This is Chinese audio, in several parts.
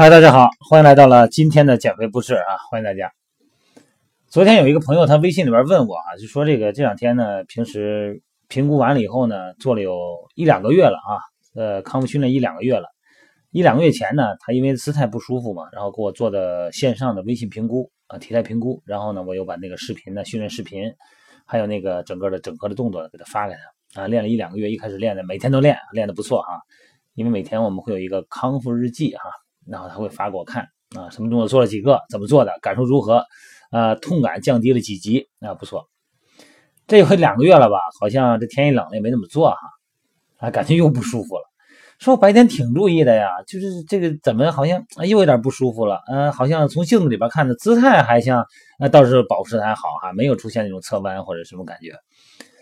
嗨，大家好，欢迎来到了今天的减肥不是啊，欢迎大家。昨天有一个朋友，他微信里边问我啊，就说这个这两天呢，平时评估完了以后呢，做了有一两个月了啊，呃，康复训练一两个月了。一两个月前呢，他因为姿态不舒服嘛，然后给我做的线上的微信评估啊，体态评估，然后呢，我又把那个视频呢，训练视频，还有那个整个的整合的动作给他发给他啊，练了一两个月，一开始练的每天都练，练的不错啊，因为每天我们会有一个康复日记哈。然后他会发给我看啊，什么动作做了几个，怎么做的，感受如何？呃，痛感降低了几级啊，不错。这回两个月了吧？好像这天一冷了也没怎么做哈，啊，感觉又不舒服了。说白天挺注意的呀，就是这个怎么好像又有点不舒服了？嗯，好像从镜子里边看的姿态还像，那倒是保持的还好哈，没有出现那种侧弯或者什么感觉。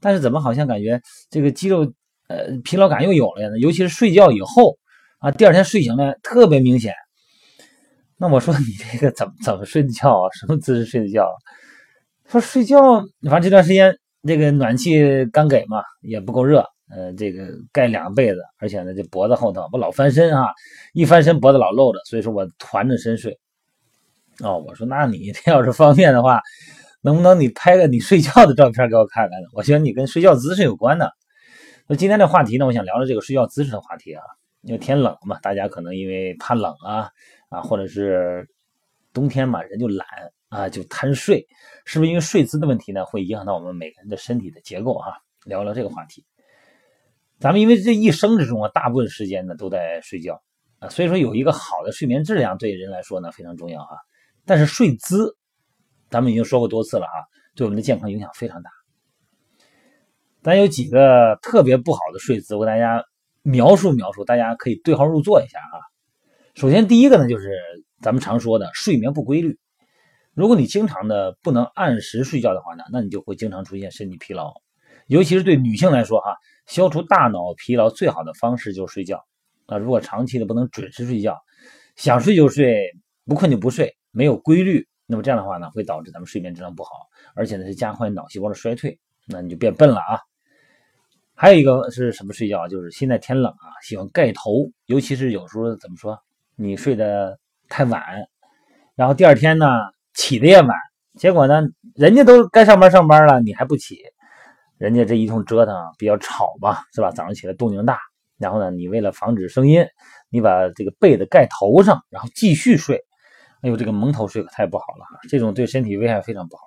但是怎么好像感觉这个肌肉呃疲劳感又有了呢？尤其是睡觉以后。啊，第二天睡醒了特别明显。那我说你这个怎么怎么睡的觉啊？什么姿势睡的觉？啊说睡觉，反正这段时间这个暖气刚给嘛，也不够热。呃，这个盖两个被子，而且呢，这脖子后头我老翻身啊，一翻身脖子老露着，所以说我团着身睡。哦，我说那你这要是方便的话，能不能你拍个你睡觉的照片给我看看呢？我觉得你跟睡觉姿势有关的。那今天的话题呢，我想聊聊这个睡觉姿势的话题啊。因为天冷嘛，大家可能因为怕冷啊啊，或者是冬天嘛，人就懒啊，就贪睡，是不是因为睡姿的问题呢？会影响到我们每个人的身体的结构啊？聊聊这个话题。咱们因为这一生之中啊，大部分时间呢都在睡觉啊，所以说有一个好的睡眠质量对人来说呢非常重要啊。但是睡姿，咱们已经说过多次了啊，对我们的健康影响非常大。咱有几个特别不好的睡姿，我给大家。描述描述，大家可以对号入座一下啊。首先，第一个呢，就是咱们常说的睡眠不规律。如果你经常的不能按时睡觉的话呢，那你就会经常出现身体疲劳。尤其是对女性来说哈，消除大脑疲劳最好的方式就是睡觉啊。如果长期的不能准时睡觉，想睡就睡，不困就不睡，没有规律，那么这样的话呢，会导致咱们睡眠质量不好，而且呢是加快脑细胞的衰退，那你就变笨了啊。还有一个是什么睡觉？就是现在天冷啊，喜欢盖头，尤其是有时候怎么说，你睡得太晚，然后第二天呢起的也晚，结果呢人家都该上班上班了，你还不起，人家这一通折腾比较吵吧，是吧？早上起来动静大，然后呢你为了防止声音，你把这个被子盖头上，然后继续睡，哎呦这个蒙头睡可太不好了，这种对身体危害非常不好。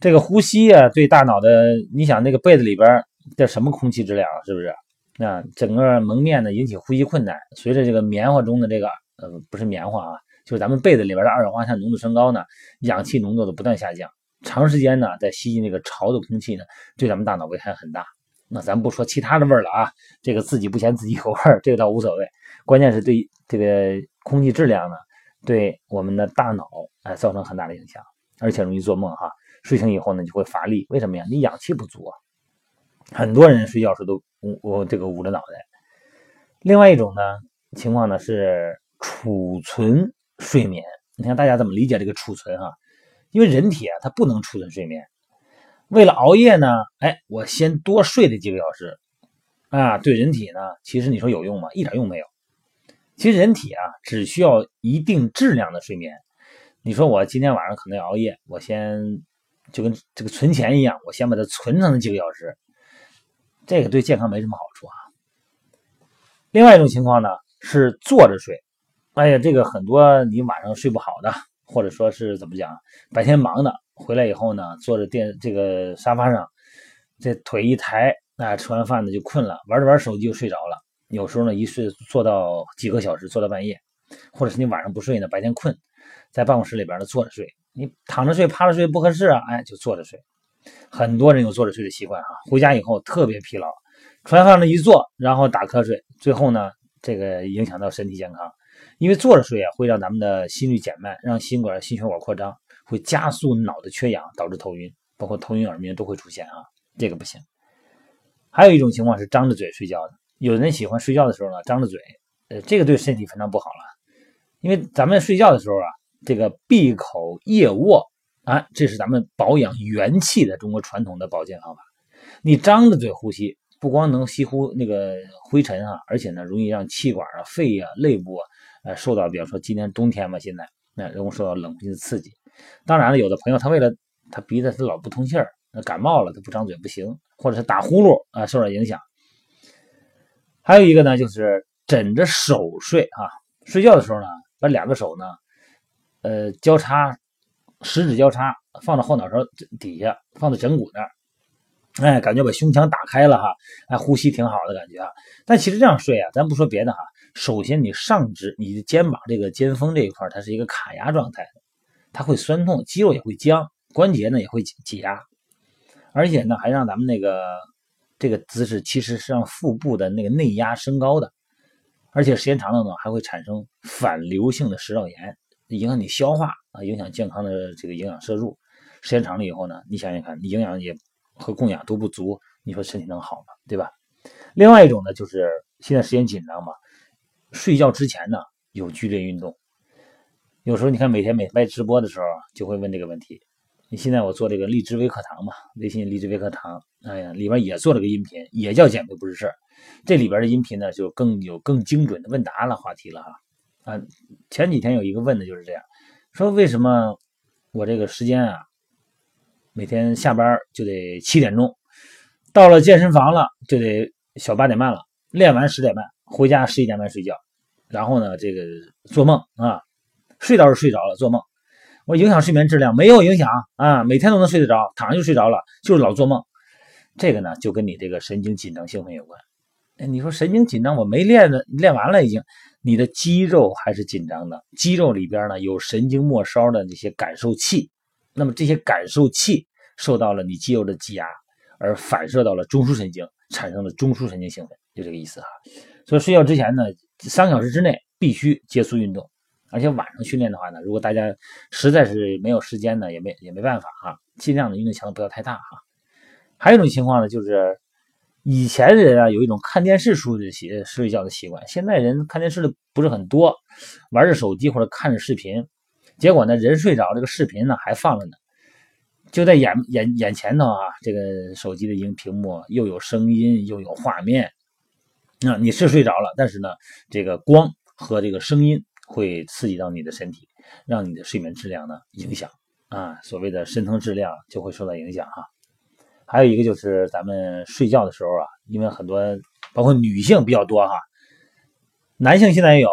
这个呼吸啊，对大脑的，你想那个被子里边。这什么空气质量是不是？那，整个蒙面呢，引起呼吸困难。随着这个棉花中的这个，呃，不是棉花啊，就是咱们被子里边的二氧化碳浓度升高呢，氧气浓度的不断下降。长时间呢，在吸进那个潮的空气呢，对咱们大脑危害很大。那咱不说其他的味儿了啊，这个自己不嫌自己有味儿，这个倒无所谓。关键是对这个空气质量呢，对我们的大脑哎造成很大的影响，而且容易做梦哈。睡醒以后呢，就会乏力，为什么呀？你氧气不足啊。很多人睡觉时都捂我这个捂着脑袋。另外一种呢情况呢是储存睡眠。你看大家怎么理解这个储存哈？因为人体啊它不能储存睡眠。为了熬夜呢，哎，我先多睡这几个小时啊，对人体呢其实你说有用吗？一点用没有。其实人体啊只需要一定质量的睡眠。你说我今天晚上可能要熬夜，我先就跟这个存钱一样，我先把它存上那几个小时。这个对健康没什么好处啊。另外一种情况呢是坐着睡，哎呀，这个很多你晚上睡不好的，或者说是怎么讲，白天忙的，回来以后呢，坐着电这个沙发上，这腿一抬，那，吃完饭呢就困了，玩着玩手机就睡着了。有时候呢一睡坐到几个小时，坐到半夜，或者是你晚上不睡呢，白天困，在办公室里边呢坐着睡，你躺着睡、趴着睡不合适啊，哎，就坐着睡。很多人有坐着睡的习惯哈，回家以后特别疲劳，床上那一坐，然后打瞌睡，最后呢，这个影响到身体健康，因为坐着睡啊，会让咱们的心率减慢，让心管、心血管扩张，会加速脑的缺氧，导致头晕，包括头晕、耳鸣都会出现啊，这个不行。还有一种情况是张着嘴睡觉的，有人喜欢睡觉的时候呢张着嘴，呃，这个对身体非常不好了，因为咱们睡觉的时候啊，这个闭口夜卧。啊，这是咱们保养元气的中国传统的保健方法。你张着嘴呼吸，不光能吸呼那个灰尘啊，而且呢，容易让气管啊、肺啊、肋部啊，呃，受到比方说今年冬天嘛，现在那容易受到冷空气的刺激。当然了，有的朋友他为了他鼻子他老不通气儿，那感冒了他不张嘴不行，或者是打呼噜啊受到影响。还有一个呢，就是枕着手睡啊，睡觉的时候呢，把两个手呢，呃，交叉，十指交叉，放到后脑勺底下，放在枕骨那儿，哎，感觉把胸腔打开了哈，哎，呼吸挺好的感觉啊。但其实这样睡啊，咱不说别的哈，首先你上肢，你的肩膀这个肩峰这一块，它是一个卡压状态，它会酸痛，肌肉也会僵，关节呢也会挤压，而且呢，还让咱们那个。这个姿势其实是让腹部的那个内压升高的，而且时间长了呢，还会产生反流性的食道炎，影响你消化啊，影响健康的这个营养摄入。时间长了以后呢，你想想看，你营养也和供氧都不足，你说身体能好吗？对吧？另外一种呢，就是现在时间紧张嘛，睡觉之前呢有剧烈运动。有时候你看每天每拍直播的时候就会问这个问题。你现在我做这个荔枝微课堂嘛，微信荔枝微课堂，哎呀，里边也做了个音频，也叫减肥不是事儿。这里边的音频呢，就更有更精准的问答了话题了哈。啊，前几天有一个问的就是这样，说为什么我这个时间啊，每天下班就得七点钟，到了健身房了就得小八点半了，练完十点半，回家十一点半睡觉，然后呢，这个做梦啊，睡倒是睡着了，做梦。我影响睡眠质量没有影响啊，每天都能睡得着，躺上就睡着了，就是老做梦。这个呢，就跟你这个神经紧张兴奋有关。哎，你说神经紧张，我没练呢，练完了已经，你的肌肉还是紧张的，肌肉里边呢有神经末梢的那些感受器，那么这些感受器受到了你肌肉的挤压，而反射到了中枢神经，产生了中枢神经兴奋，就这个意思哈。所以睡觉之前呢，三个小时之内必须结束运动。而且晚上训练的话呢，如果大家实在是没有时间呢，也没也没办法哈，尽量的运动强度不要太大哈。还有一种情况呢，就是以前人啊有一种看电视睡的习睡觉的习惯，现在人看电视的不是很多，玩着手机或者看着视频，结果呢人睡着，这个视频呢还放着呢，就在眼眼眼前头啊，这个手机的荧屏幕又有声音又有画面，那你是睡着了，但是呢这个光和这个声音。会刺激到你的身体，让你的睡眠质量呢影响啊，所谓的深层质量就会受到影响哈。还有一个就是咱们睡觉的时候啊，因为很多包括女性比较多哈，男性现在也有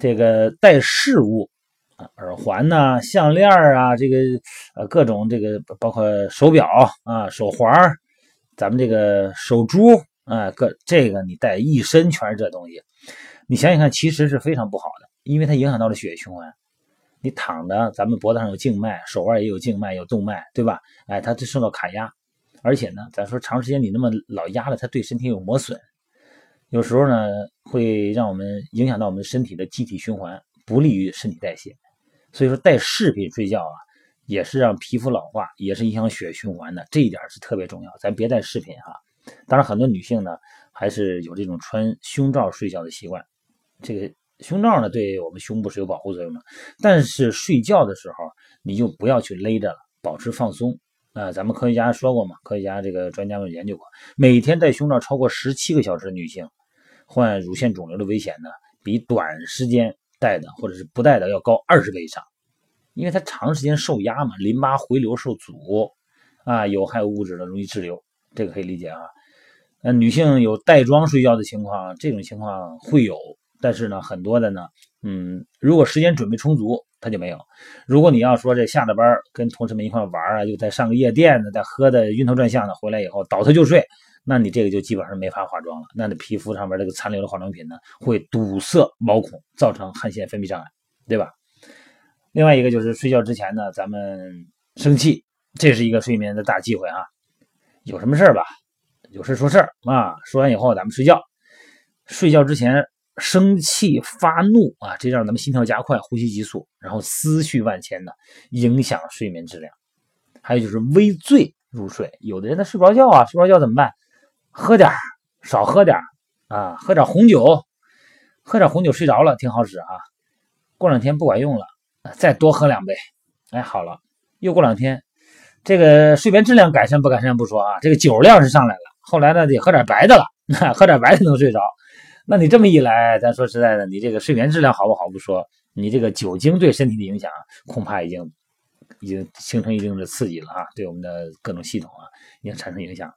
这个戴饰物啊，耳环呐、项链啊，这个呃各种这个包括手表啊、手环咱们这个手珠啊，各这个你戴一身全是这东西，你想想看，其实是非常不好的。因为它影响到了血液循环，你躺着，咱们脖子上有静脉，手腕也有静脉，有动脉，对吧？哎，它就受到卡压，而且呢，咱说长时间你那么老压了，它对身体有磨损，有时候呢会让我们影响到我们身体的机体循环，不利于身体代谢。所以说戴饰品睡觉啊，也是让皮肤老化，也是影响血液循环的，这一点是特别重要。咱别戴饰品哈。当然，很多女性呢还是有这种穿胸罩睡觉的习惯，这个。胸罩呢，对我们胸部是有保护作用的，但是睡觉的时候你就不要去勒着了，保持放松啊。咱们科学家说过嘛，科学家这个专家们研究过，每天戴胸罩超过十七个小时的女性，患乳腺肿瘤的危险呢，比短时间戴的或者是不戴的要高二十倍以上，因为它长时间受压嘛，淋巴回流受阻啊，有害物质呢容易滞留，这个可以理解啊。那，女性有带妆睡觉的情况，这种情况会有。但是呢，很多的呢，嗯，如果时间准备充足，他就没有。如果你要说这下了班跟同事们一块玩啊，又在上个夜店呢，再喝的晕头转向的，回来以后倒头就睡，那你这个就基本上没法化妆了。那你皮肤上面这个残留的化妆品呢，会堵塞毛孔，造成汗腺分泌障碍，对吧？另外一个就是睡觉之前呢，咱们生气，这是一个睡眠的大忌讳啊。有什么事儿吧，有事说事儿啊，说完以后咱们睡觉。睡觉之前。生气发怒啊，这让咱们心跳加快，呼吸急促，然后思绪万千的，影响睡眠质量。还有就是微醉入睡，有的人他睡不着觉啊，睡不着觉怎么办？喝点少喝点啊，喝点红酒，喝点红酒睡着了挺好使啊。过两天不管用了，再多喝两杯，哎，好了。又过两天，这个睡眠质量改善不改善不说啊，这个酒量是上来了。后来呢，得喝点白的了，喝点白的能睡着。那你这么一来，咱说实在的，你这个睡眠质量好不好不说，你这个酒精对身体的影响恐怕已经已经形成一定的刺激了啊，对我们的各种系统啊已经产生影响。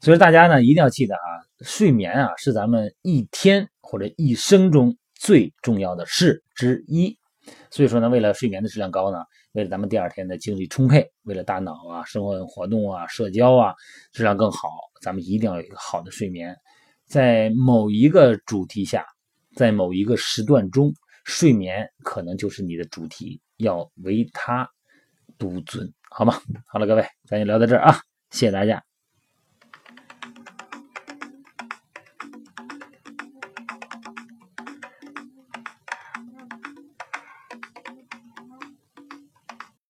所以大家呢一定要记得啊，睡眠啊是咱们一天或者一生中最重要的事之一。所以说呢，为了睡眠的质量高呢，为了咱们第二天的精力充沛，为了大脑啊、生活活动啊、社交啊质量更好，咱们一定要有一个好的睡眠。在某一个主题下，在某一个时段中，睡眠可能就是你的主题，要唯他独尊，好吗？好了，各位，咱就聊到这儿啊，谢谢大家。